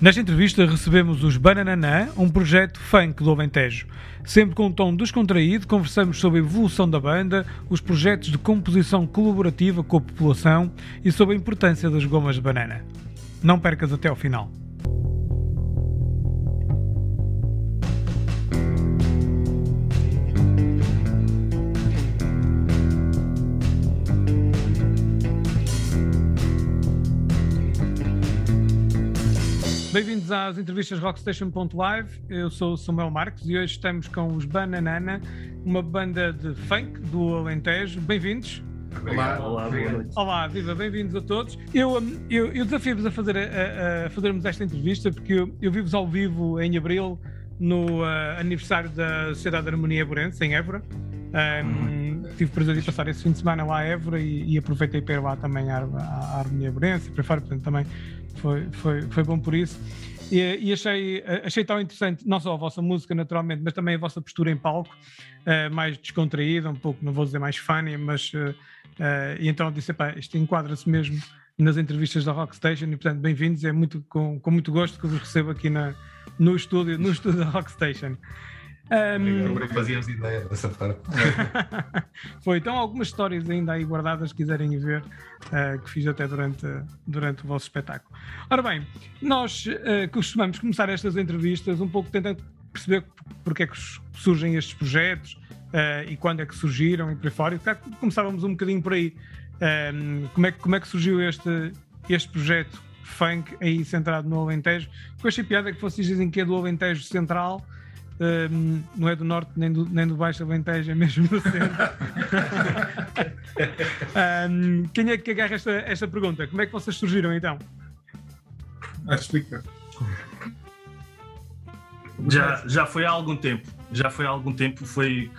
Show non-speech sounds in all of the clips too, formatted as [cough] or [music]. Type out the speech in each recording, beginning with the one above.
Nesta entrevista recebemos os Banananã, um projeto funk do Alentejo. Sempre com um tom descontraído, conversamos sobre a evolução da banda, os projetos de composição colaborativa com a população e sobre a importância das gomas de banana. Não percas até ao final. Bem-vindos às entrevistas Rockstation.live. Eu sou o Samuel Marques e hoje estamos com os Bananana, uma banda de funk do Alentejo. Bem-vindos. Olá, olá, boa noite. Olá, viva, bem-vindos a todos. Eu, eu, eu desafio-vos a, fazer, a, a, fazermos esta entrevista porque eu, eu vi-vos ao vivo em abril no uh, aniversário da Sociedade de HarmoniaEborense, em Évora. Um, tive o prazer de passar esse fim de semana lá a Évora e, e aproveitei para ir lá também à, à HarmoniaEborense e para fora, portanto também foi, foi, foi bom por isso. E, e, achei, achei tão interessante, não só a vossa música, naturalmente, mas também a vossa postura em palco, uh, mais descontraída, um pouco, não vou dizer mais funny, mas. Uh, e então disse: pá, isto enquadra-se mesmo nas entrevistas da Rockstation, e portanto, bem-vindos, é muito, com, com muito gosto que vos recebo aqui na, no, estúdio, no estúdio da Rockstation. Um... Como fazíamos ideia dessa parte. [laughs] Foi, então algumas histórias ainda aí guardadas, quiserem ver, uh, que fiz até durante, durante o vosso espetáculo. Ora bem, nós uh, costumamos começar estas entrevistas um pouco tentando perceber porque é que surgem estes projetos uh, e quando é que surgiram e por aí fora. E começávamos um bocadinho por aí. Um, como, é, como é que surgiu este, este projeto funk aí centrado no Alentejo? Com esta piada que vocês dizem que é do Alentejo Central um, não é do norte nem do, nem do Baixo Alentejo, é mesmo no centro. [laughs] um, quem é que agarra esta, esta pergunta? Como é que vocês surgiram então? Ah, explica. Já, já foi há algum tempo. Já foi há algum tempo. Foi,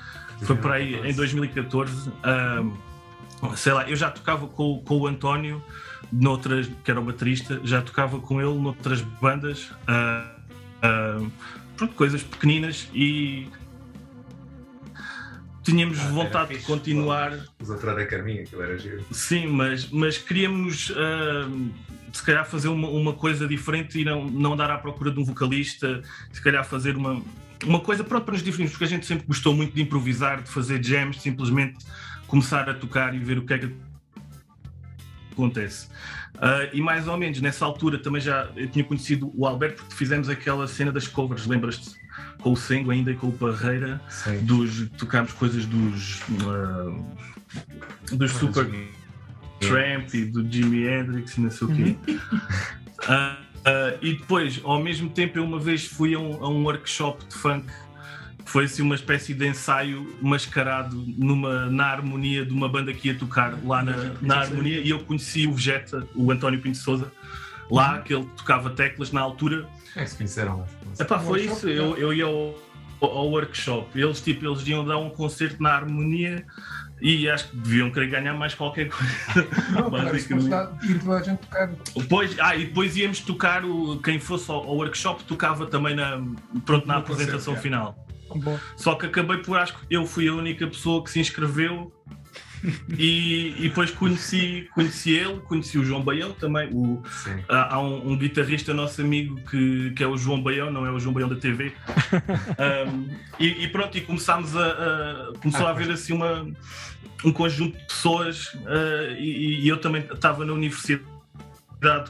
foi por aí em 2014. Um, sei lá, eu já tocava com, com o António, noutras, que era o baterista, já tocava com ele noutras bandas. Uh, uh, pronto, coisas pequeninas e tínhamos ah, vontade de continuar. Os outros da Carminha, aquilo era giro. Sim, mas, mas queríamos uh, se calhar fazer uma, uma, coisa diferente e não, não dar à procura de um vocalista, se calhar fazer uma, uma coisa pronto, para nos diferirmos, porque a gente sempre gostou muito de improvisar, de fazer jams, simplesmente começar a tocar e ver o que é que acontece. Uh, e mais ou menos nessa altura também já eu tinha conhecido o Alberto porque fizemos aquela cena das covers, lembras-te? Com o Sengo ainda e com o Barreira, dos, tocámos coisas dos, uh, dos Super Jimmy. Tramp e do Jimi Hendrix e não sei o quê. Uh, e depois, ao mesmo tempo, eu uma vez fui a um, a um workshop de funk foi assim uma espécie de ensaio mascarado numa, na harmonia de uma banda que ia tocar lá na, na harmonia e eu conheci o Vegeta, o António Pinto Souza, lá uhum. que ele tocava teclas na altura. É, se conheceram lá. Epá, foi isso, eu, eu ia ao, ao workshop, eles tipo, eles iam dar um concerto na harmonia e acho que deviam querer ganhar mais qualquer coisa. [laughs] Não, ir toda a gente tocar. Depois, ah, e depois íamos tocar, o, quem fosse ao, ao workshop tocava também na, pronto, na apresentação concerto, final. Bom. Só que acabei por acho que eu fui a única pessoa que se inscreveu e, e, depois conheci, conheci ele, conheci o João Baião também. O, há, há um, um, guitarrista nosso amigo que, que é o João Baião, não é o João Baião da TV. um, [laughs] e, e, pronto, e começámos a, a começou a haver assim uma, um conjunto de pessoas uh, e, e eu também estava na universidade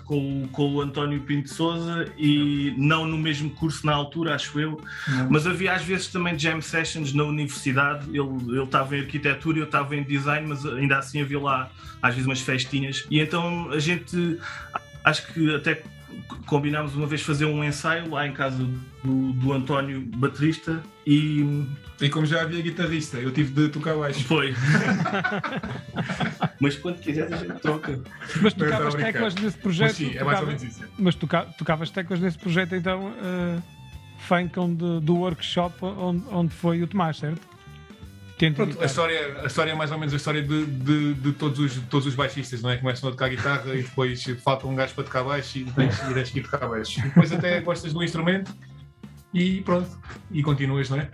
com, com o António Pinto Souza e não no mesmo curso na altura, acho eu, não. mas havia às vezes também jam sessions na universidade. Ele, ele estava em arquitetura, eu estava em design, mas ainda assim havia lá às vezes umas festinhas. E então a gente acho que até combinámos uma vez fazer um ensaio lá em casa do, do António, baterista, e. E como já havia guitarrista, eu tive de tocar baixo. Foi. [laughs] Mas quando quiseres a gente toca. Mas tocavas teclas nesse projeto. Mas sim, é mais ou menos isso. Mas toca, tocavas teclas nesse projeto, então, uh, funk onde, do workshop onde, onde foi o Tomás, certo? Pronto, a, história, a história é mais ou menos a história de, de, de todos, os, todos os baixistas, não é? Começam a tocar guitarra e depois falta um gajo para tocar baixo e tens, e tens que ir tocar baixo. E depois até gostas do instrumento e pronto, e continuas, não é?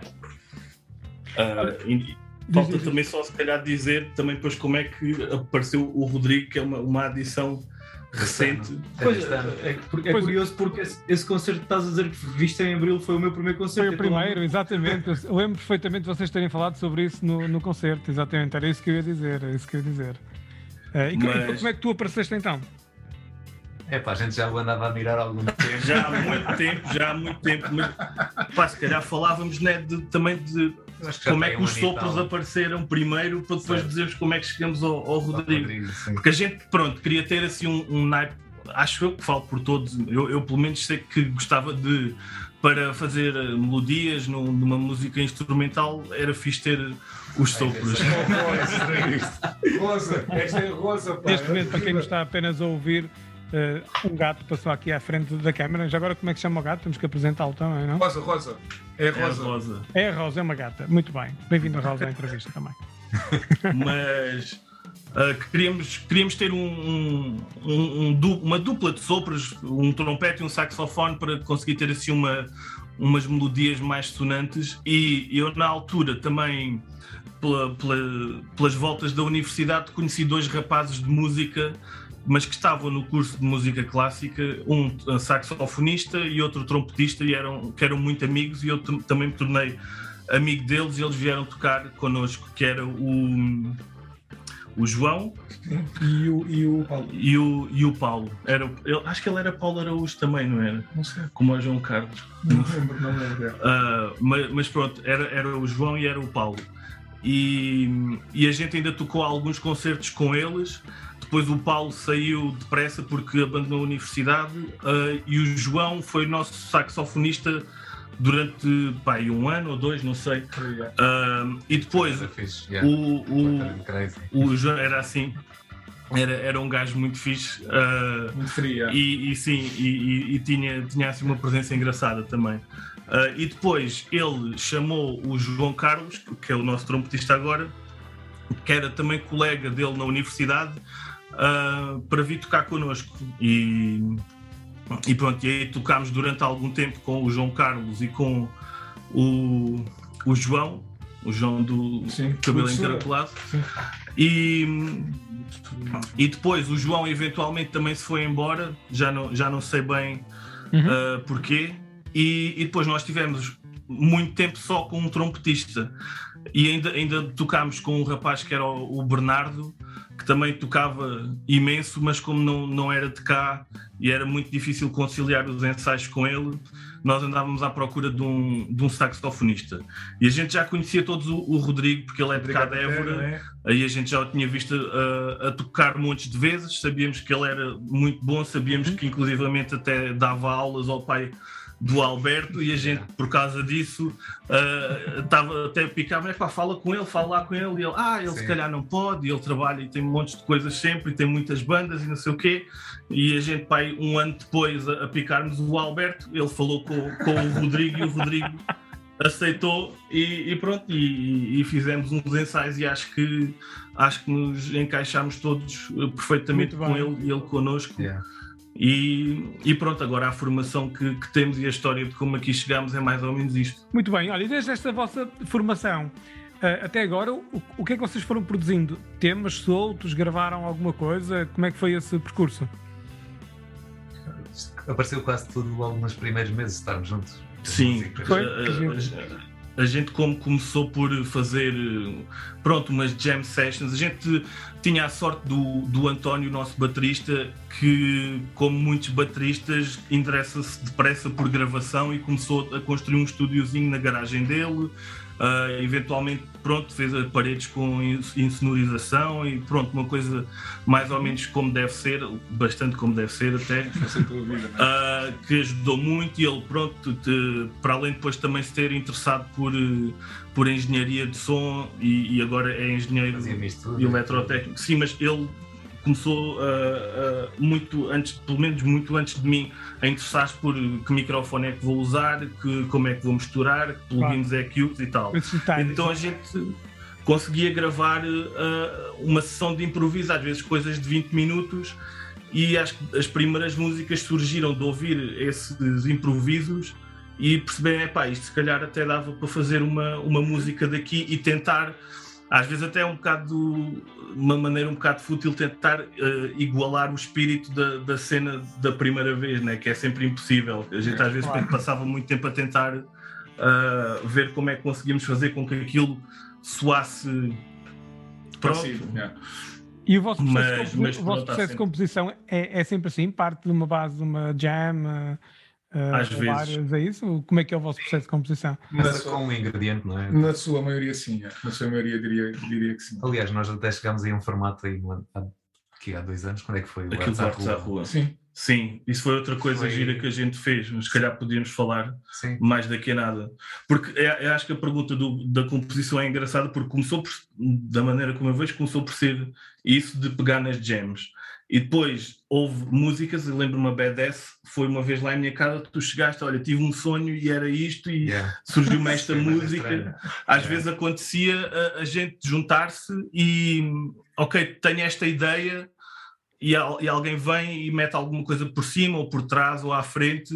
Uh, falta também só se calhar dizer também depois como é que apareceu o Rodrigo, que é uma, uma adição recente. Pois, é, é, é curioso porque esse, esse, concerto que estás a dizer que viste em Abril foi o meu primeiro concerto. Foi o primeiro, exatamente. Eu lembro perfeitamente de vocês terem falado sobre isso no, no concerto, exatamente. Era isso que eu ia dizer, era isso que eu ia dizer. Uh, e Mas... como é que tu apareceste então? É pá, a gente já o andava a mirar há algum [laughs] tempo. Já há muito tempo, já há muito tempo. Mas, pá, se calhar falávamos né, de, também de como é que os sopros apareceram primeiro para depois certo. dizermos como é que chegamos ao, ao Rodrigo. Rodrigo Porque a gente, pronto, queria ter assim um, um naipe, acho eu que falo por todos, eu, eu pelo menos sei que gostava de para fazer eh, melodias numa música instrumental era fixe ter os sopros. Rosa, esta é rosa. Neste momento, para quem nos está apenas a ouvir, Uh, um gato passou aqui à frente da câmera. Já agora, como é que chama o gato? Temos que apresentá-lo também, não? Rosa, Rosa. É Rosa. É a Rosa, é, a Rosa, é uma gata. Muito bem. Bem-vindo, Rosa, à entrevista também. [laughs] Mas uh, queríamos, queríamos ter um, um, um, uma dupla de sopros, um trompete e um saxofone, para conseguir ter assim uma, umas melodias mais sonantes. E eu, na altura, também. Pela, pela, pelas voltas da universidade, conheci dois rapazes de música mas que estavam no curso de música clássica, um saxofonista e outro trompetista, e eram, que eram muito amigos, e eu também me tornei amigo deles, e eles vieram tocar connosco, que era o, o João e o, e o Paulo. E o, e o Paulo. Era, ele, acho que ele era Paulo Araújo também, não era? Não sei. Como o João Carlos. Não lembro, não lembro. Uh, mas, mas, pronto, era, era o João e era o Paulo. E, e a gente ainda tocou alguns concertos com eles. Depois o Paulo saiu depressa porque abandonou a universidade uh, e o João foi nosso saxofonista durante pá, um ano ou dois, não sei. Uh, e depois o, o, o João era assim. Era, era um gajo muito fixe. Uh, muito frio. E, e, sim, e, e, e, tinha, tinha assim uma presença engraçada também. Uh, e depois ele chamou o João Carlos, que é o nosso trompetista agora, que era também colega dele na universidade, uh, para vir tocar connosco. E, e pronto, e aí tocámos durante algum tempo com o João Carlos e com o, o João, o João do Sim, cabelo encaracolado. E, e depois o João eventualmente também se foi embora, já não, já não sei bem uhum. uh, porquê. E, e, depois nós tivemos muito tempo só com um trompetista. E ainda, ainda tocámos com um rapaz que era o, o Bernardo, que também tocava imenso, mas como não, não era de cá e era muito difícil conciliar os ensaios com ele, nós andávamos à procura de um, de um saxofonista. E a gente já conhecia todos o, o Rodrigo, porque ele é de cá de Évora, é? aí a gente já o tinha visto a, a, tocar montes de vezes, sabíamos que ele era muito bom, sabíamos uhum. que inclusivamente até dava aulas ao pai do Alberto e a gente, por causa disso, estava uh, até a picar, mas pá, fala com ele, fala lá com ele, e ele, ah, ele Sim. se calhar não pode, e ele trabalha e tem um monte de coisas sempre, e tem muitas bandas e não sei o quê, e a gente, pá, um ano depois a, a picarmos o Alberto, ele falou com, com o Rodrigo e o Rodrigo aceitou e, e pronto, e, e, fizemos uns ensaios e acho que acho que nos encaixámos todos perfeitamente com ele e ele connosco. Yeah. E, e, pronto, agora a formação que, que, temos e a história de como aqui chegamos é mais ou menos isto. Muito bem, olha, e desde esta vossa formação uh, até agora, o, o, que é que vocês foram produzindo? Temas soltos? Gravaram alguma coisa? Como é que foi esse percurso? Apareceu quase tudo logo nos primeiros meses de estarmos juntos. Sim, foi. A gente como começou por fazer pronto umas jam sessions. A gente tinha a sorte do, do António nosso baterista que como muitos bateristas interessa-se depressa por gravação e começou a construir um estúdiozinho na garagem dele Uh, eventualmente, pronto, fez paredes com insonorização e pronto, uma coisa mais ou menos como deve ser, bastante como deve ser até, uh, que ajudou muito e ele, pronto, te, para além depois também se ter interessado por, por engenharia de som e, e agora é engenheiro eletrotécnico. Sim, mas ele começou uh, uh, muito antes, pelo menos muito antes de mim, a interessar-se por que microfone é que vou usar, que, como é que vou misturar, que plugins claro. é que uso e tal. Então a gente conseguia gravar uh, uma sessão de improviso, às vezes coisas de 20 minutos, e acho que as primeiras músicas surgiram de ouvir esses improvisos e perceber, pá, isto se calhar até dava para fazer uma, uma música daqui e tentar às vezes até é um bocado uma maneira um bocado fútil tentar uh, igualar o espírito da, da cena da primeira vez, né? que é sempre impossível. A gente às vezes claro. passava muito tempo a tentar uh, ver como é que conseguimos fazer com que aquilo soasse pronto. Yeah. E o vosso processo, mas, de, mas, o vosso processo de composição é, é, sempre assim? Parte de uma base de uma jam? Uh, Às vezes. Várias, é isso? Como é que é o vosso processo de composição? Mas com um ingrediente, não é? Na sua maioria, sim. É. Na sua maioria, diria, diria que sim. Aliás, nós até chegámos aí a um formato aí há, há dois anos. Quando é que foi? O Aquilo à rua. Sim. Sim, isso foi outra coisa foi... gira que a gente fez, mas se calhar podíamos falar Sim. mais daqui a nada. Porque é, eu acho que a pergunta do, da composição é engraçada porque começou por, da maneira como eu vejo, começou por ser isso de pegar nas jams. E depois houve músicas, eu lembro-me a BDS, foi uma vez lá em minha casa, tu chegaste, olha, tive um sonho e era isto, e yeah. surgiu-me [laughs] esta música. Às yeah. vezes acontecia a, a gente juntar-se e, ok, tenho esta ideia, e, e, alguém vem e mete alguma coisa por cima ou por trás ou à frente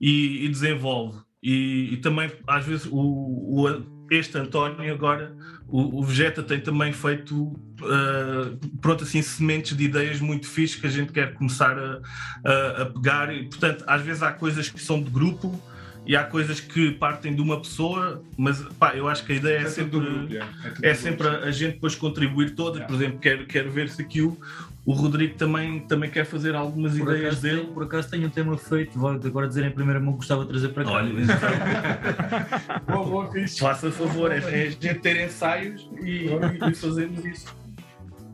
e, e desenvolve. E, e, também, às vezes, o, o este António agora, o, o, Vegeta tem também feito, uh, pronto, assim, sementes de ideias muito fixas que a gente quer começar a, a, a, pegar. E, portanto, às vezes há coisas que são de grupo e há coisas que partem de uma pessoa, mas pá, eu acho que a ideia é, é sempre, grupo, é, é sempre a, a, gente depois contribuir todas. Por exemplo, quero, quero ver se aqui o, o Rodrigo também, também quer fazer algumas por ideias dele. Tem, por acaso tenho um tema feito, vou agora dizer em primeira mão que gostava de trazer para cá. Olha, [laughs] boa, boa, Faça favor, é, é a gente ter ensaios e, e fazermos isso.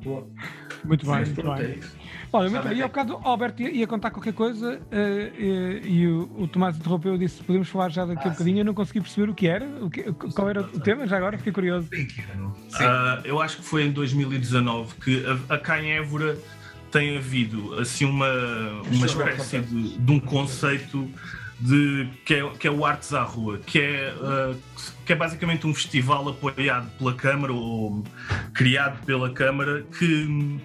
Boa. Muito bem, muito bem. É Olha, muito bem. E ao bocado o Alberto ia, ia contar qualquer coisa uh, e, e o, o, Tomás interrompeu e disse: Podemos falar já daqui ah, um bocadinho. Eu não consegui perceber o que era, o que, qual era o tema, já agora fiquei curioso. Uh, eu acho que foi em 2019 que a, a Évora tem havido assim uma, uma espécie de, de um conceito de, que, é, que é o Artes à Rua, que é, uh, que é basicamente um festival apoiado pela Câmara ou criado pela Câmara que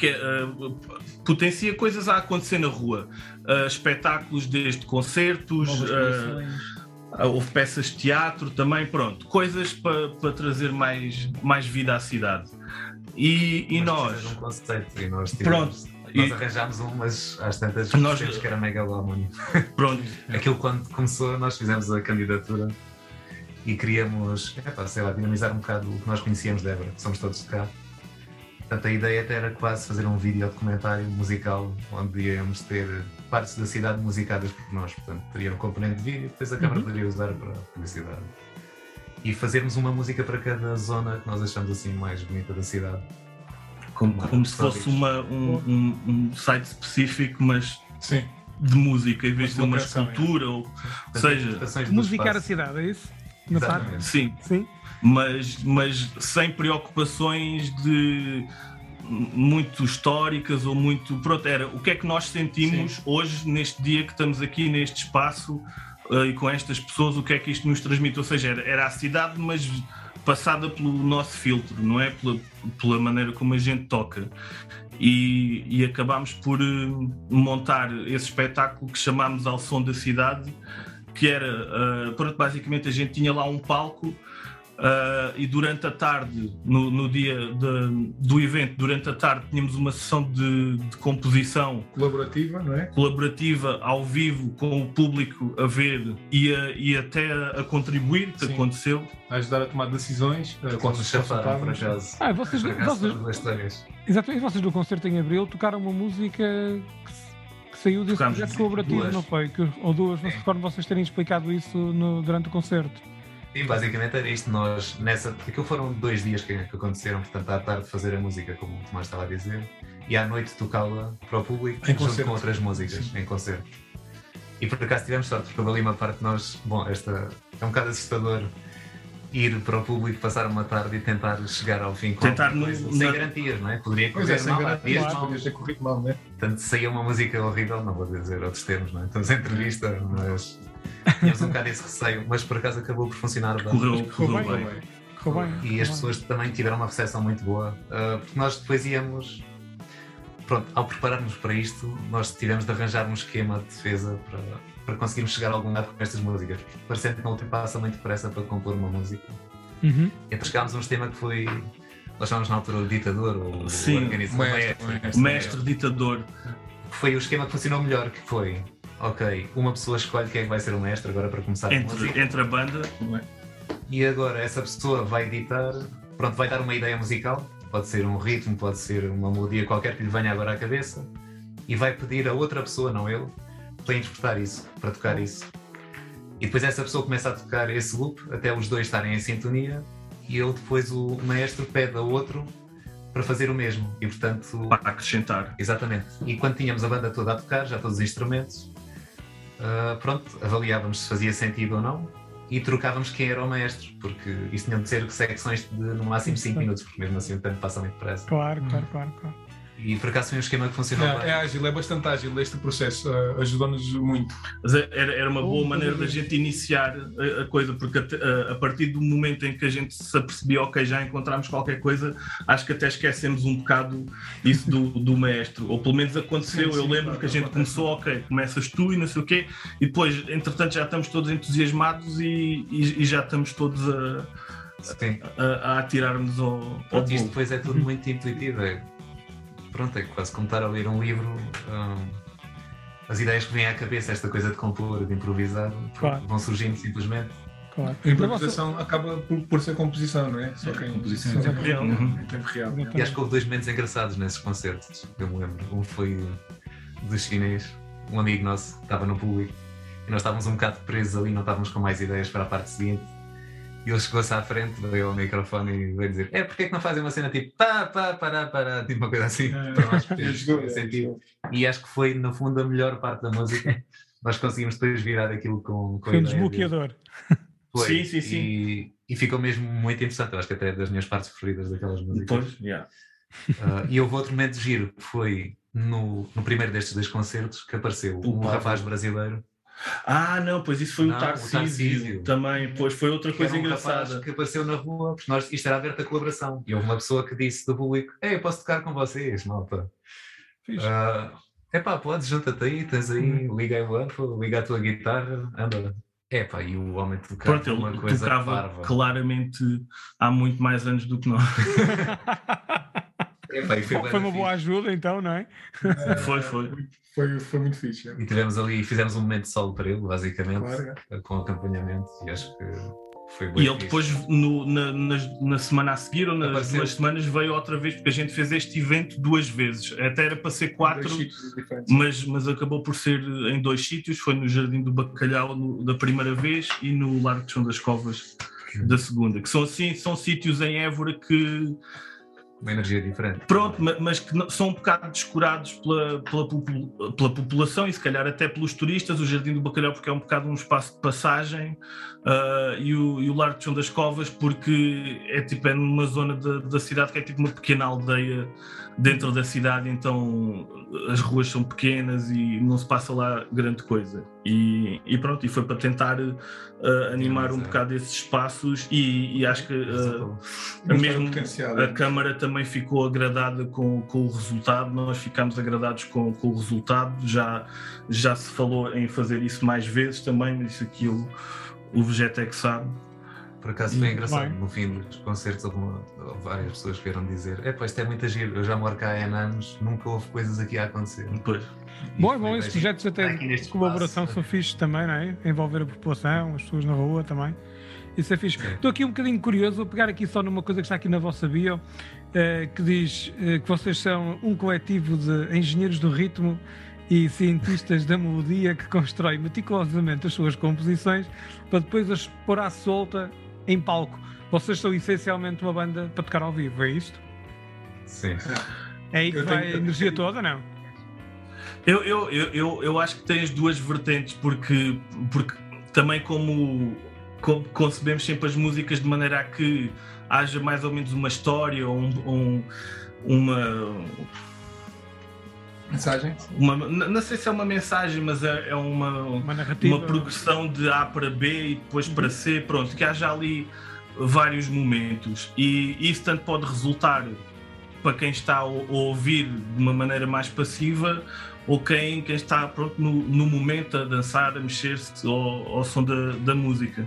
que uh, potencia coisas a acontecer na rua. Uh, espetáculos desde concertos, uh, houve peças de teatro também, pronto, coisas para pa trazer mais, mais vida à cidade. E, e nós. Um conceito, e nós pronto. Nós e... arranjámos um, mas às tantas nós... que era megalómano. [laughs] Pronto. Aquilo quando começou, nós fizemos a candidatura e queríamos, é, sei lá, dinamizar um bocado o que nós conhecíamos de Évora, que somos todos de cá. Portanto, a ideia até era quase fazer um vídeo documentário musical onde íamos ter partes da cidade musicadas por nós. Portanto, teria um componente de vídeo, depois a câmara uhum. poderia usar para publicidade. E fazermos uma música para cada zona que nós achamos assim mais bonita da cidade. Como, como se fosse uma, um, um, um, site específico, mas Sim. de música, em vez de uma escultura, ou, ou seja, musicar a cidade, é isso? Sim. Sim mas, mas sem preocupações de muito históricas ou muito. Pronto, era o que é que nós sentimos Sim. hoje, neste dia que estamos aqui, neste espaço uh, e com estas pessoas, o que é que isto nos transmite? Ou seja, era, era a cidade, mas passada pelo nosso filtro, não é? Pela, pela maneira como a gente toca. E, e acabámos por uh, montar esse espetáculo que chamámos Ao Som da Cidade, que era, uh, pronto, basicamente a gente tinha lá um palco Uh, e durante a tarde, no, no dia de, do evento, durante a tarde, tínhamos uma sessão de, de, composição colaborativa, não é? Colaborativa, ao vivo, com o público a ver e, a, e até a, a contribuir, que Sim. aconteceu. A ajudar a tomar decisões. Quando se chafaram, por acaso. Ah, vocês, vocês, exatamente, vocês do concerto em Abril tocaram uma música que, que saiu desse Tocamos projeto colaborativo, duas. não foi? Que, ou duas, não se recordo vocês terem explicado isso no, durante o concerto. Sim, basicamente era isto. Nós, nessa. Aquilo foram dois dias que, que aconteceram, portanto, à tarde fazer a música, como o Tomás estava a dizer, e à noite tocá-la para o público, em junto concerto. com outras músicas, Sim. em concerto. E por acaso tivemos sorte, porque houve ali uma parte de nós. Bom, esta é um bocado assustador ir para o público, passar uma tarde e tentar chegar ao fim com tentar no, sem na... garantias, não é? Poderia correr é, mal, garantias, mal. Podia ter corrido mal, não é? Portanto, saía uma música horrível, não vou dizer outros termos, não é? Estamos em entrevista, mas Tínhamos um bocado esse receio, mas por acaso acabou por funcionar bem. Correu, correu, correu bem. bem. E as pessoas também tiveram uma recepção muito boa, uh, porque nós depois íamos. Pronto, ao prepararmos para isto, nós tivemos de arranjar um esquema de defesa para, para conseguirmos chegar a algum lado com estas músicas. Parecendo que não o tempo passa muito depressa para compor uma música. Uhum. Então chegámos a um sistema que foi. Nós chamamos na altura o ditador, ou Sim, o mestre, mestre, mestre ditador. Foi o esquema que funcionou melhor, que foi ok, uma pessoa escolhe quem é que vai ser o mestre agora para começar entre, a música. Entre a banda. E agora essa pessoa vai editar, pronto, vai dar uma ideia musical, pode ser um ritmo, pode ser uma melodia qualquer que lhe venha agora à cabeça, e vai pedir a outra pessoa, não ele, para interpretar isso, para tocar isso. E depois essa pessoa começa a tocar esse loop até os dois estarem em sintonia e ele depois o maestro pede a outro para fazer o mesmo. E portanto para acrescentar. Exatamente. E quando tínhamos a banda toda a tocar já todos os instrumentos uh, pronto avaliávamos se fazia sentido ou não e trocávamos quem era o maestro porque isso tinham de ser secções de no máximo 5 minutos porque mesmo assim o tempo passa muito depressa. Claro claro claro, claro. E por acaso foi um esquema que funcionou é, bem. É ágil, é bastante ágil este processo, uh, ajudou-nos muito. Era, era uma boa maneira da gente iniciar a, a coisa, porque a, a, partir do momento em que a gente se apercebia, ok, já encontramos qualquer coisa, acho que até esquecemos um bocado isso do, do maestro. Ou pelo menos aconteceu, sim, sim, eu lembro que a gente começou, ok, começas tu e não sei o quê, e depois, entretanto, já estamos todos entusiasmados e, e, e já estamos todos a. A, a, atirar-nos ao, ao Isto depois é tudo muito intuitivo. É pronto, é quase como estar a ler um livro. Um, as ideias que vêm à cabeça, esta coisa de compor, de improvisar, claro. vão surgindo simplesmente. Claro. A improvisação acaba por, por, ser composição, não é? Só que é composição em tempo real. Uhum. Em tempo real. E acho que houve dois momentos engraçados nesses concertos, eu me lembro. Um foi do chinês, um amigo nosso estava no público e nós estávamos um bocado presos ali, não estávamos com mais ideias para a parte seguinte e ele chegou-se à frente, veio ao microfone e veio dizer: É, porque é que não fazem uma cena tipo pá, pá, pará, pará, tipo uma coisa assim, é, para nós sentido. E acho que foi, no fundo, a melhor parte da música. [laughs] Nós conseguimos depois virar aquilo com. com foi um desbloqueador. [laughs] Foi, sim, sim, sim. E, e, ficou mesmo muito interessante. Eu acho que até é das minhas partes preferidas daquelas músicas. Depois, yeah. Uh, e houve outro momento de giro que foi no, no primeiro destes dois concertos que apareceu um rapaz brasileiro ah, não, pois isso foi não, o, Tarcísio, o Tarcísio também, pois foi outra coisa um engraçada. que apareceu na rua, porque nós, isto era aberta a colaboração. E houve uma pessoa que disse do público: Ei, eu posso tocar com vocês, malta. Uh, epá, podes, junta-te aí, tens aí, hum. liga aí o amplo, liga a tua guitarra, anda. Epá, e o homem tocava Pronto, uma coisa tocava parva. claramente há muito mais anos do que nós. [laughs] Epá, foi, foi uma boa ajuda então, não é? foi, foi foi, foi muito fixe. E tivemos ali, fizemos um momento de solo para ele, basicamente, claro, é. com acompanhamento, e acho que foi bem E ele depois, no, na, na, na, semana a seguir, ou nas Apareceu. duas semanas, veio outra vez, porque a gente fez este evento duas vezes. Até era para ser quatro, mas, mas acabou por ser em dois sítios. Foi no Jardim do Bacalhau no, da primeira vez e no Largo de Chão das Covas da segunda, que são assim, são sítios em Évora que uma energia diferente. Pronto, mas que são um bocado descurados pela, pela, pela, população e se calhar até pelos turistas. O Jardim do Bacalhau, porque é um bocado um espaço de passagem, uh, e, o, e o Largo de Chão das Covas, porque é tipo é numa zona da cidade que é tipo uma pequena aldeia dentro da cidade, então as ruas são pequenas e não se passa lá grande coisa. E, e pronto, e foi para tentar uh, animar um bocado esses espaços e, e acho que uh, a, mesmo, a Câmara também ficou agradada com, com o resultado, nós ficámos agradados com, com o resultado, já, já se falou em fazer isso mais vezes também, mas isso aqui o, o Vegetec sabe. Por acaso foi engraçado, no fim dos concertos houve, uma, houve várias pessoas vieram dizer é pá, isto é muito agir, eu já moro cá há anos, nunca houve coisas aqui a acontecer. Pois. Bom, é bom, esses projetos até de colaboração espaço. são fixos também, não é? Envolver a população, as pessoas na rua também. Isso é fixe. É. Estou aqui um bocadinho curioso, vou pegar aqui só numa coisa que está aqui na vossa bio, eh, que diz eh, que vocês são um coletivo de engenheiros do ritmo e cientistas da melodia que constrói meticulosamente as suas composições para depois as pôr à solta em palco. Vocês são essencialmente uma banda para tocar ao vivo, é isto? Sim. É aí que eu vai tenho... a energia toda, não? Eu, eu, eu, eu, eu acho que tens duas vertentes, porque, porque também como, como concebemos sempre as músicas de maneira a que haja mais ou menos uma história ou um, um, uma Mensagem? Uma, não sei se é uma mensagem, mas é, é uma, uma, narrativa. uma progressão de A para B e depois para uhum. C, pronto, que haja ali vários momentos e isso tanto pode resultar para quem está a ouvir de uma maneira mais passiva ou quem, quem está pronto, no, no momento a dançar, a mexer-se ao, ao, som da, da música.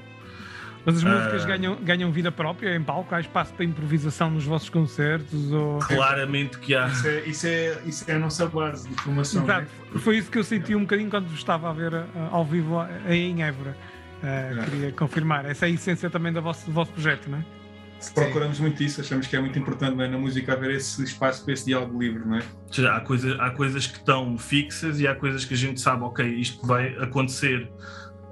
Mas as músicas uh, ganham, ganham vida própria em palco? Há espaço para improvisação nos vossos concertos? Ou... Claramente que há. Isso é, isso é, isso é a nossa base de formação. Exato. Né? Foi isso que eu senti um bocadinho quando estava a ver uh, ao vivo em Évora. Uh, queria confirmar. Essa é a essência também do vosso, do vosso projeto, não é? Procuramos muito isso, achamos que é muito importante é? na música haver esse espaço para esse diálogo livre, não é? Há, coisa, há coisas que estão fixas e há coisas que a gente sabe, ok, isto vai acontecer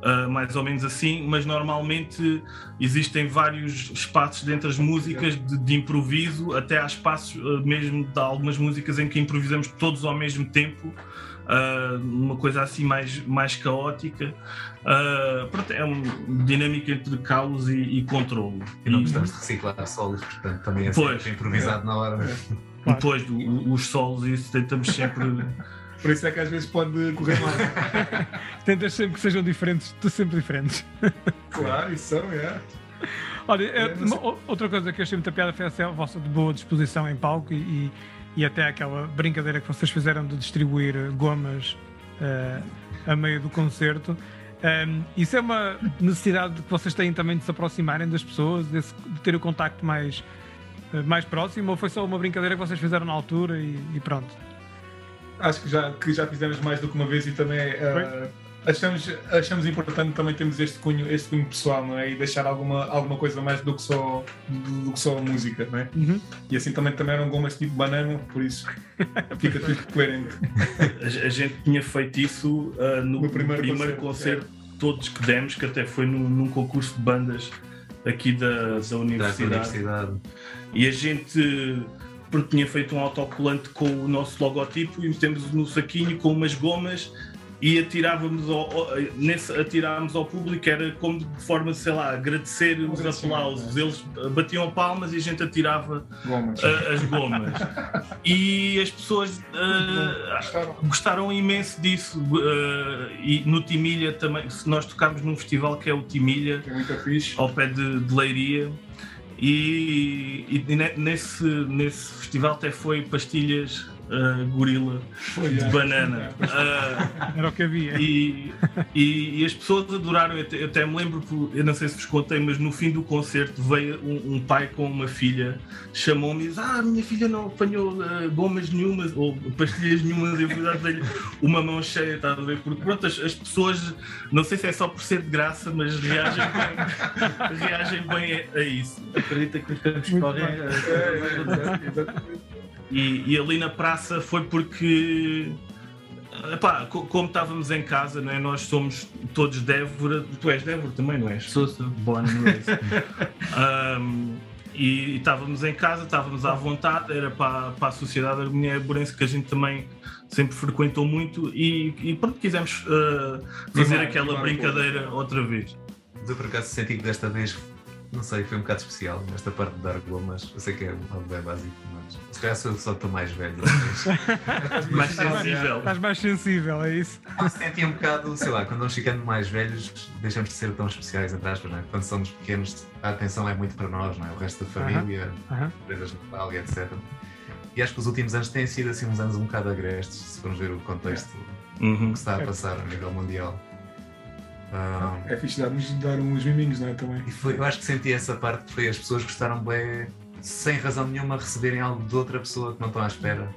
uh, mais ou menos assim, mas normalmente existem vários espaços dentro das músicas de, de improviso, até há espaços uh, mesmo de algumas músicas em que improvisamos todos ao mesmo tempo, uh, uma coisa assim mais, mais caótica. pronto, é uma dinâmica entre caos e, e controle. E não gostamos de reciclar solos, portanto também é pois, improvisado é. na hora. Claro. Depois, do, os solos, isso tentamos sempre por isso é que às vezes pode correr mal. [laughs] Tentas sempre que sejam diferentes, tu sempre diferentes. [laughs] claro, isso são, é. Olha, é, uma, outra coisa que eu achei muita piada foi a vossa boa disposição em palco e, e até aquela brincadeira que vocês fizeram de distribuir gomas uh, a meio do concerto. Um, ehm, isso é uma necessidade que vocês têm também de se aproximarem das pessoas, desse, de ter o contacto mais, uh, mais próximo, ou foi só uma brincadeira que vocês fizeram na altura e, e pronto? Acho que já, que já fizemos mais do que uma vez e também uh, achamos, achamos importante também termos este cunho, este cunho pessoal, não é? E deixar alguma, alguma coisa mais do que só, do, do que só a música, não é? Uhum. E assim também, também eram gomas tipo banana, por isso [laughs] fica tudo coerente. A, a, gente tinha feito isso uh, no, no, primeiro, primeiro concerto, concerto é. todos que demos, que até foi num, num concurso de bandas aqui da, da universidade. Da universidade. E a gente porque tinha feito um autocolante com o nosso logotipo e metemos no saquinho com umas gomas e atirávamos ao, nesse, atirávamos ao público, era como de forma, sei lá, agradecer os aplausos. Eles batiam palmas e a gente atirava gomas. as gomas. [laughs] e as pessoas uh, gostaram. gostaram. imenso disso. Uh, e no Timilha também, se nós tocarmos num festival que é o Timilha, é ao pé de, de Leiria e, e, nesse, nesse festival até foi pastilhas uh, gorila foi, de é. banana. Uh, [laughs] Era o que havia. E, e, e as pessoas adoraram. Eu até, eu até, me lembro, eu não sei se vos contei, mas no fim do concerto veio um, um pai com uma filha, chamou-me e disse: Ah, minha filha não apanhou uh, gomas nenhumas ou pastilhas nenhumas. Eu fui dar-lhe uma mão cheia, estás a ver? Porque pronto, as, as, pessoas, não sei se é só por ser de graça, mas reagem bem, [laughs] reagem bem a, a isso. Acredita que os campos correm. E, e, ali na praça foi porque. Epá, como estávamos em casa, não é? nós somos todos de Évora. Tu és de Évora também, não és? Sou, sou. Bom, um, [laughs] e, e estávamos em casa, estávamos à vontade, era para, para a Sociedade Harmonia Borense que a gente também sempre frequentou muito e, e pronto, quisemos uh, fazer aquela brincadeira outra vez. Eu por acaso senti que desta vez não sei, foi um bocado especial nesta parte de dar gomas. Eu sei que é algo bem básico, mas se calhar sou só estou mais velho. [laughs] mais sensível. Estás mais sensível, é isso? Senti um bocado, sei lá, quando vamos ficando mais velhos, deixamos de ser tão especiais, entre aspas, não é? Quando somos pequenos, a atenção é muito para nós, não é? O resto da família, uh -huh. empresas de Natal e etc. E acho que os últimos anos têm sido assim uns anos um bocado agrestes, se formos ver o contexto uhum. que está a passar a nível mundial. Ah, é fixe dar-nos dar uns miminhos, não é? Também. E foi, eu acho que senti essa parte que foi as pessoas gostaram bem, sem razão nenhuma, receberem algo de outra pessoa que não estão à espera.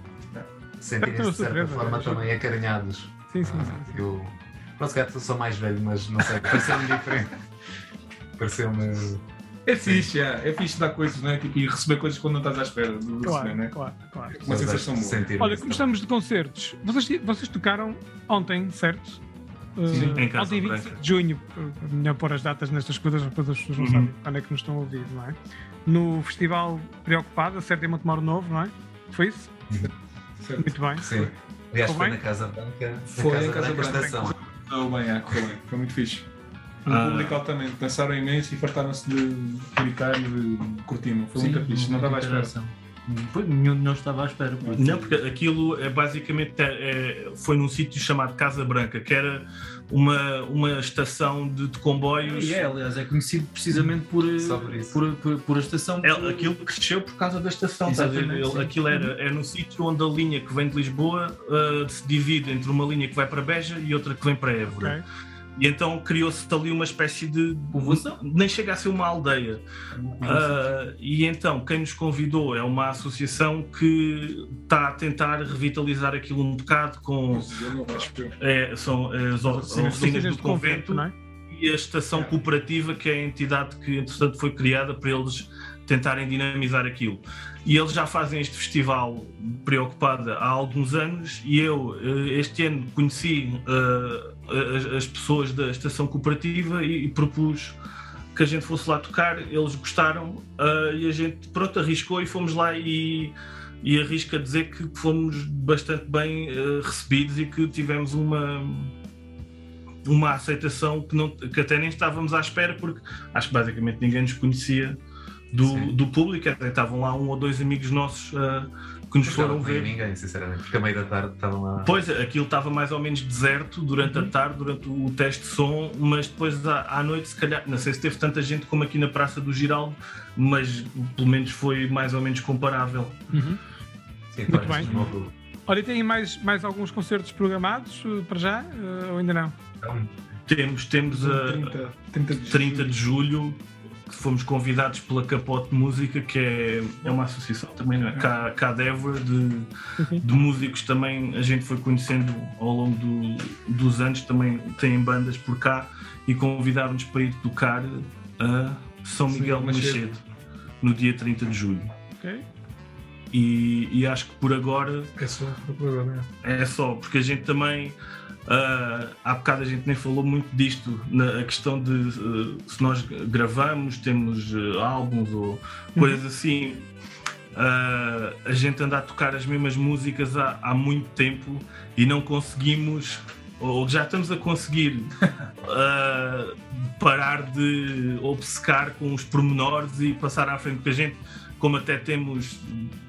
Sentirem-se de certa forma também acarinhados. Sim, sim, sim. sim. Eu, pronto, se calhar sou mais velho, mas não sei, pareceu-me diferente. [laughs] Pareceu-me. É fixe, é, é fixe dar coisas, né? Tipo, e receber coisas quando não estás à espera de claro, receber, né? Claro, claro. Uma sensação boa. Olha, como estamos de concertos, vocês, vocês tocaram ontem, certo? Sim, uh, em casa, ontem 27 de junho, melhor pôr as datas nestas coisas, depois as pessoas não uhum. sabem quando é que nos estão a ouvir, não é? No Festival Preocupado, certo em Montemor Novo, não é? Foi isso? Uhum. Muito bem. Sim. Aliás, foi, foi na Casa Branca. Foi na Casa, Casa Branca. Correu bem, é, correu bem. Foi muito fixe. O ah. público altamente, dançaram imenso e fartaram-se de gritar e de curtir. Foi Sim, muito fixe, não estava à espera. Nenhum de nós estava à espera. Porque... Não, porque aquilo é basicamente é, foi num sítio chamado Casa Branca, que era uma, uma estação de, de comboios. E é, aliás, é conhecido precisamente por, por, por, por, a estação. É, aquilo cresceu por causa da estação. Ele, aquilo era, é no sítio onde a linha que vem de Lisboa uh, se divide entre uma linha que vai para Beja e outra que vem para Évora. Okay. E então criou-se ali uma espécie de. Povoação? Nem chega a ser uma aldeia. Uh, e então, quem nos convidou é uma associação que está a tentar revitalizar aquilo um bocado com. É, são as oficinas do convento. Não é? E a estação cooperativa, que é a entidade que, entretanto, foi criada para eles tentarem dinamizar aquilo. E eles já fazem este festival preocupado há alguns anos e eu eh, este ano conheci uh, as, as, pessoas da estação cooperativa e, e, propus que a gente fosse lá tocar, eles gostaram uh, e a gente pronto arriscou e fomos lá e, e arrisca dizer que fomos bastante bem uh, recebidos e que tivemos uma uma aceitação que, não, que até nem estávamos à espera porque acho que basicamente ninguém nos conhecia do, do público, até estavam lá um ou dois amigos nossos uh, que nos foram ver. Não ninguém, sinceramente, porque a meio da tarde estavam lá. Pois, aquilo estava mais ou menos deserto durante uhum. a tarde, durante o teste de som, mas depois à, à, noite, se calhar, não sei se teve tanta gente como aqui na Praça do Giraldo, mas pelo menos foi mais ou menos comparável. Uhum. Sim, Muito bem. Olha, tem mais, mais alguns concertos programados uh, para já, uh, ou ainda não? Então, temos, temos a 30, 30 de 30 de julho fomos convidados pela Capote Música, que é, é uma associação também, não é? cá, cá de Évora, de, de músicos também, a gente foi conhecendo ao longo do, dos anos, também têm bandas por cá e convidaram-nos para ir tocar a São Miguel Sim, Macedo, no dia 30 de julho. Ok. E, e acho que por agora. É só, é só, porque a gente também Uh, há bocado a gente nem falou muito disto, na a questão de uh, se nós gravamos, temos uh, álbuns ou coisas uhum. assim. Uh, a gente anda a tocar as mesmas músicas há, há muito tempo e não conseguimos, ou já estamos a conseguir [laughs] parar de obcecar com os pormenores e passar à frente, porque a gente como até temos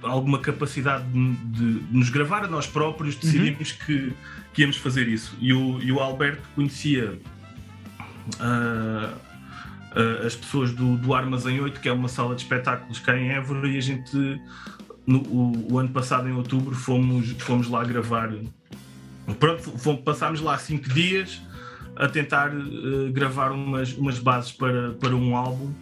alguma capacidade de, de, nos gravar a nós próprios, decidimos uhum. que, que íamos fazer isso. E o, e o Alberto conhecia uh, uh, as pessoas do, do Armazém 8, que é uma sala de espetáculos cá em Évora, e a gente, no, o, o, ano passado, em outubro, fomos, fomos lá gravar. Pronto, fomos, passámos lá cinco dias a tentar uh, gravar umas, umas bases para, para um álbum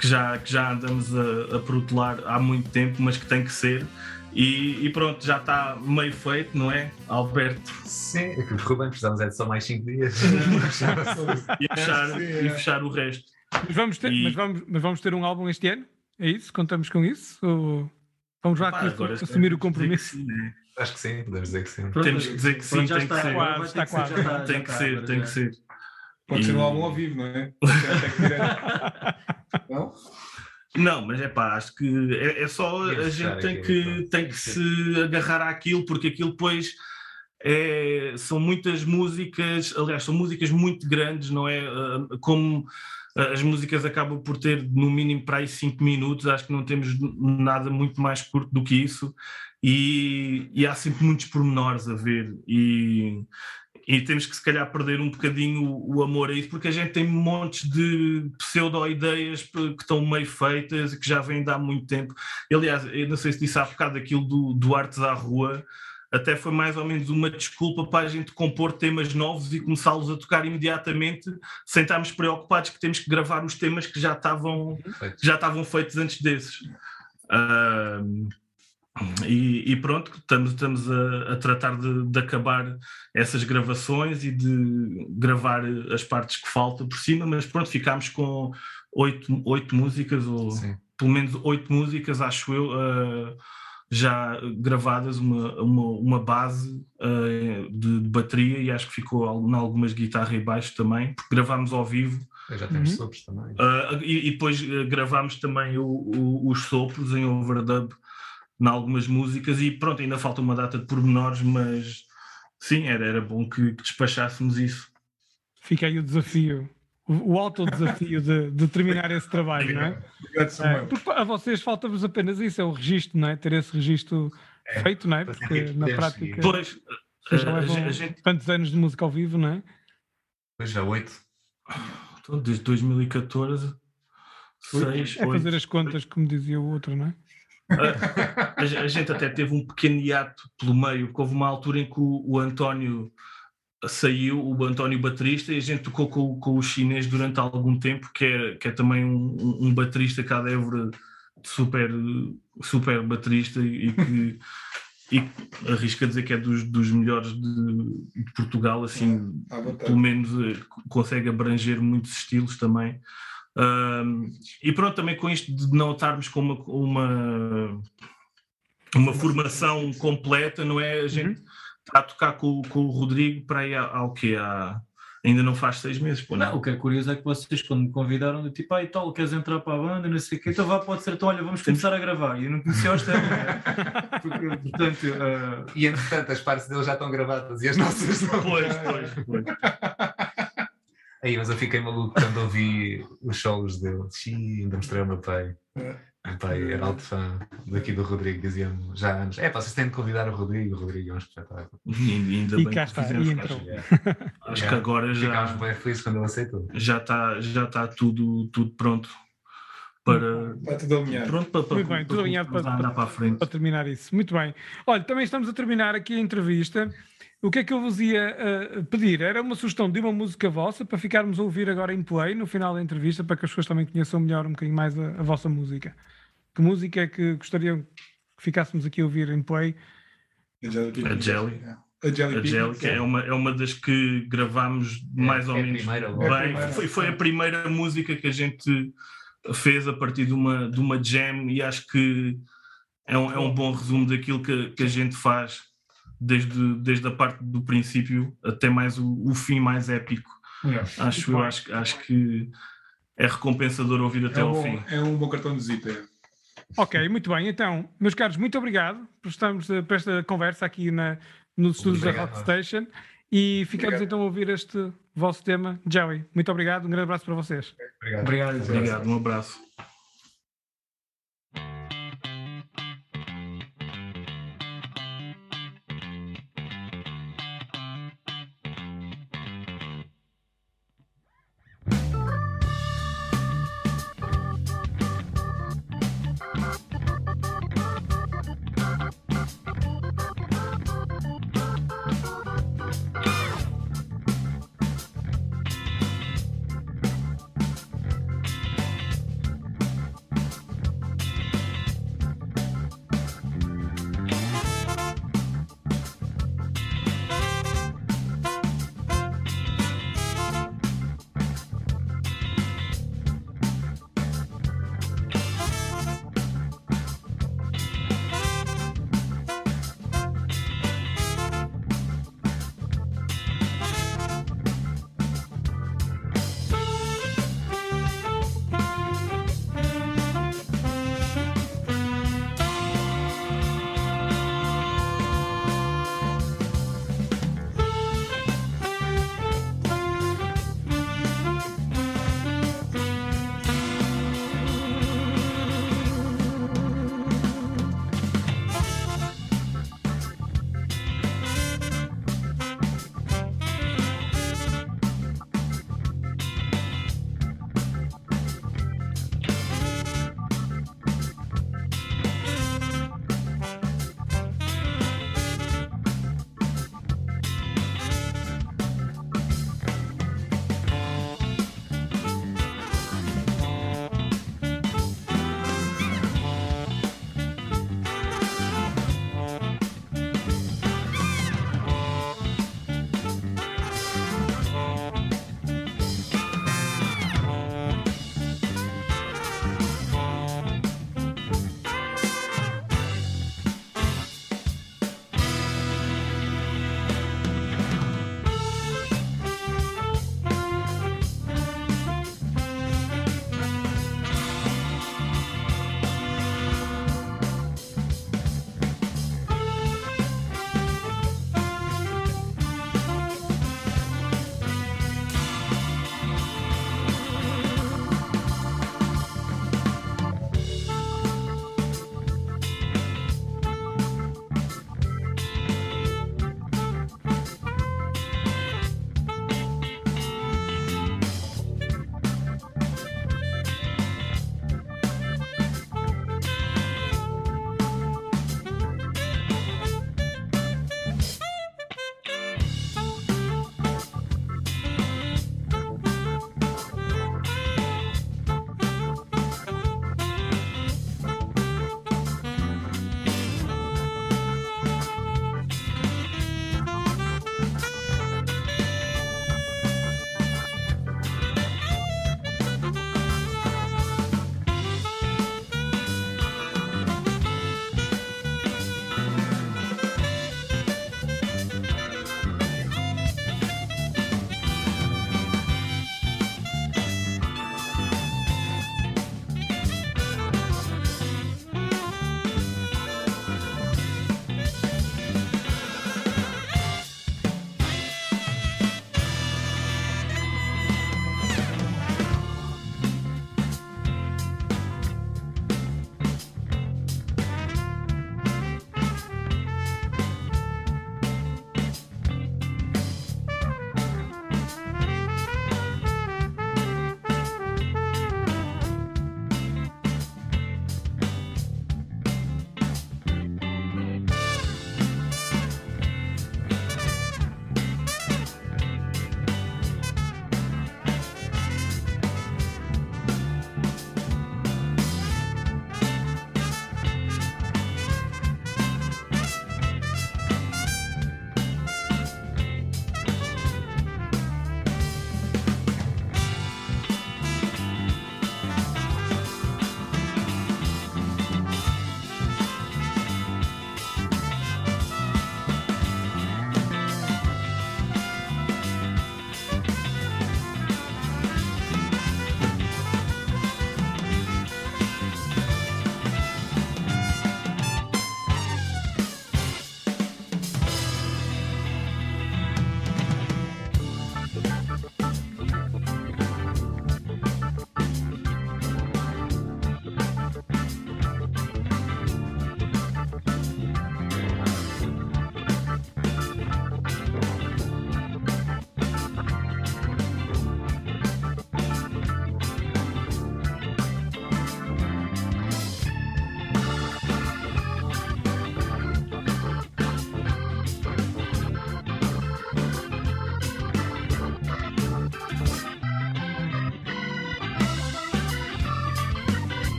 que já, que já andamos a, a protelar há muito tempo, mas que tem que ser. E, e, pronto, já está meio feito, não é, Alberto? Sim, é que bem, precisamos é de só mais 5 dias. [laughs] e, fechar, e fechar o resto. Mas vamos, ter, e... mas, vamos, mas vamos ter um álbum este ano? É isso? Contamos com isso? Ou vamos já Opa, agora, assumir o compromisso? Que sim, né? Acho que sim, podemos dizer que sim. Pronto, Temos que dizer que sim, tem que ser. Quase, está quase. Tem que ser, tem que ser. Pode e... ser um álbum ao vivo, não é? não? Não, mas é pá, acho que é, é só a gente tem que, tem que se agarrar àquilo, porque aquilo depois é, são muitas músicas, aliás, são músicas muito grandes, não é? Ah, como as músicas acabam por ter no mínimo para aí 5 minutos, acho que não temos nada muito mais curto do que isso, e, e há sempre muitos pormenores a ver, e e temos que se calhar perder um bocadinho o, o amor a isso, porque a gente tem montes de pseudo-ideias que estão meio feitas e que já vêm de há muito tempo. Aliás, eu não sei se disse há bocado aquilo do, do Artes à Rua, até foi mais ou menos uma desculpa para a gente compor temas novos e começá-los a tocar imediatamente, sem estarmos preocupados que temos que gravar os temas que já estavam, já estavam feitos antes desses. Uh, e, e, pronto, estamos, estamos a, a tratar de, de, acabar essas gravações e de gravar as partes que faltam por cima, mas pronto, ficámos com oito, oito músicas, ou Sim. pelo menos oito músicas, acho eu, uh, já gravadas, uma, uma, uma base uh, de, de, bateria e acho que ficou em algumas guitarras e baixo também, porque gravámos ao vivo. Eu já temos uhum. sopros também. Uh, e, e, depois gravámos também o, o, os sopros em overdub em algumas músicas e pronto, ainda falta uma data de pormenores, mas sim, era, era bom que, que despachássemos isso. Fica aí o desafio, o, o alto desafio de, de, terminar esse trabalho, não é? é porque a vocês falta-vos apenas isso, é o registro, não é? Ter esse registro é, feito, não é? Porque na prática. Pois, já levam a gente... tantos anos de música ao vivo, não é? Pois já oito. Então, desde 2014, seis, É fazer as contas, como dizia o outro, não é? A, a, gente até teve um pequeno hiato pelo meio, que houve uma altura em que o, o António saiu o António Baterista e a gente tocou com, com o chinês durante algum tempo, que é, que é também um, um baterista cá de Évora, super, super baterista e que e arrisco a dizer que é dos, dos melhores de, de Portugal, assim, é, pelo menos eh, consegue abranger muitos estilos também. Um, e pronto, também com isto de não estarmos com uma, uma, uma formação completa, não é? A gente uhum. está a tocar com, com o Rodrigo para aí ao que há ainda não faz seis meses. Pô, não. o que é curioso é que vocês, quando me convidaram, do tipo, ah, e tal, queres entrar para a banda, não sei o quê, então vá, pode ser, então olha, vamos começar a gravar. E eu não conhecia os temas, né? portanto. Uh... E entretanto, as partes deles já estão gravadas e as nossas não. Pois, pois, pois. Aí, mas eu fiquei maluco quando ouvi os shows dele. Xiii, ainda mostrei ao meu pai. É. Meu pai era alto fã daqui do Rodrigo, dizia-me já há anos: é, vocês têm de convidar o Rodrigo, o Rodrigo é um espetáculo. E, ainda e bem cá está, e entrou. Acho que agora já. Ficámos bem felizes quando ele aceitou. Já está já tá tudo, tudo pronto para. Está tudo alinhado. Pronto para, para, Muito bem, tudo alinhado para, para, para, frente. para terminar isso. Muito bem. Olha, também estamos a terminar aqui a entrevista. O que é que eu vos ia uh, pedir? Era uma sugestão de uma música vossa para ficarmos a ouvir agora em play no final da entrevista para que as pessoas também conheçam melhor um bocadinho mais a, a vossa música. Que música é que gostariam que ficássemos aqui a ouvir em play? A Jelly. A Jelly, a Jelly que é uma, é uma das que gravámos é, mais ou é menos primeira, bem. É foi, foi a primeira música que a gente fez a partir de uma, de uma jam e acho que é um, é um bom resumo daquilo que, que a gente faz desde, desde a parte do princípio até mais o, o fim mais épico. É. Acho, eu, acho, acho que é recompensador ouvir até é ao um, fim. É um bom cartão de visita. Ok, muito bem. Então, meus caros, muito obrigado por estarmos eh, para esta conversa aqui na, nos estúdios da Rock Station e ficamos obrigado. então a ouvir este vosso tema, Joey. Muito obrigado, um grande abraço para vocês. Obrigado. Obrigado, obrigado. um abraço.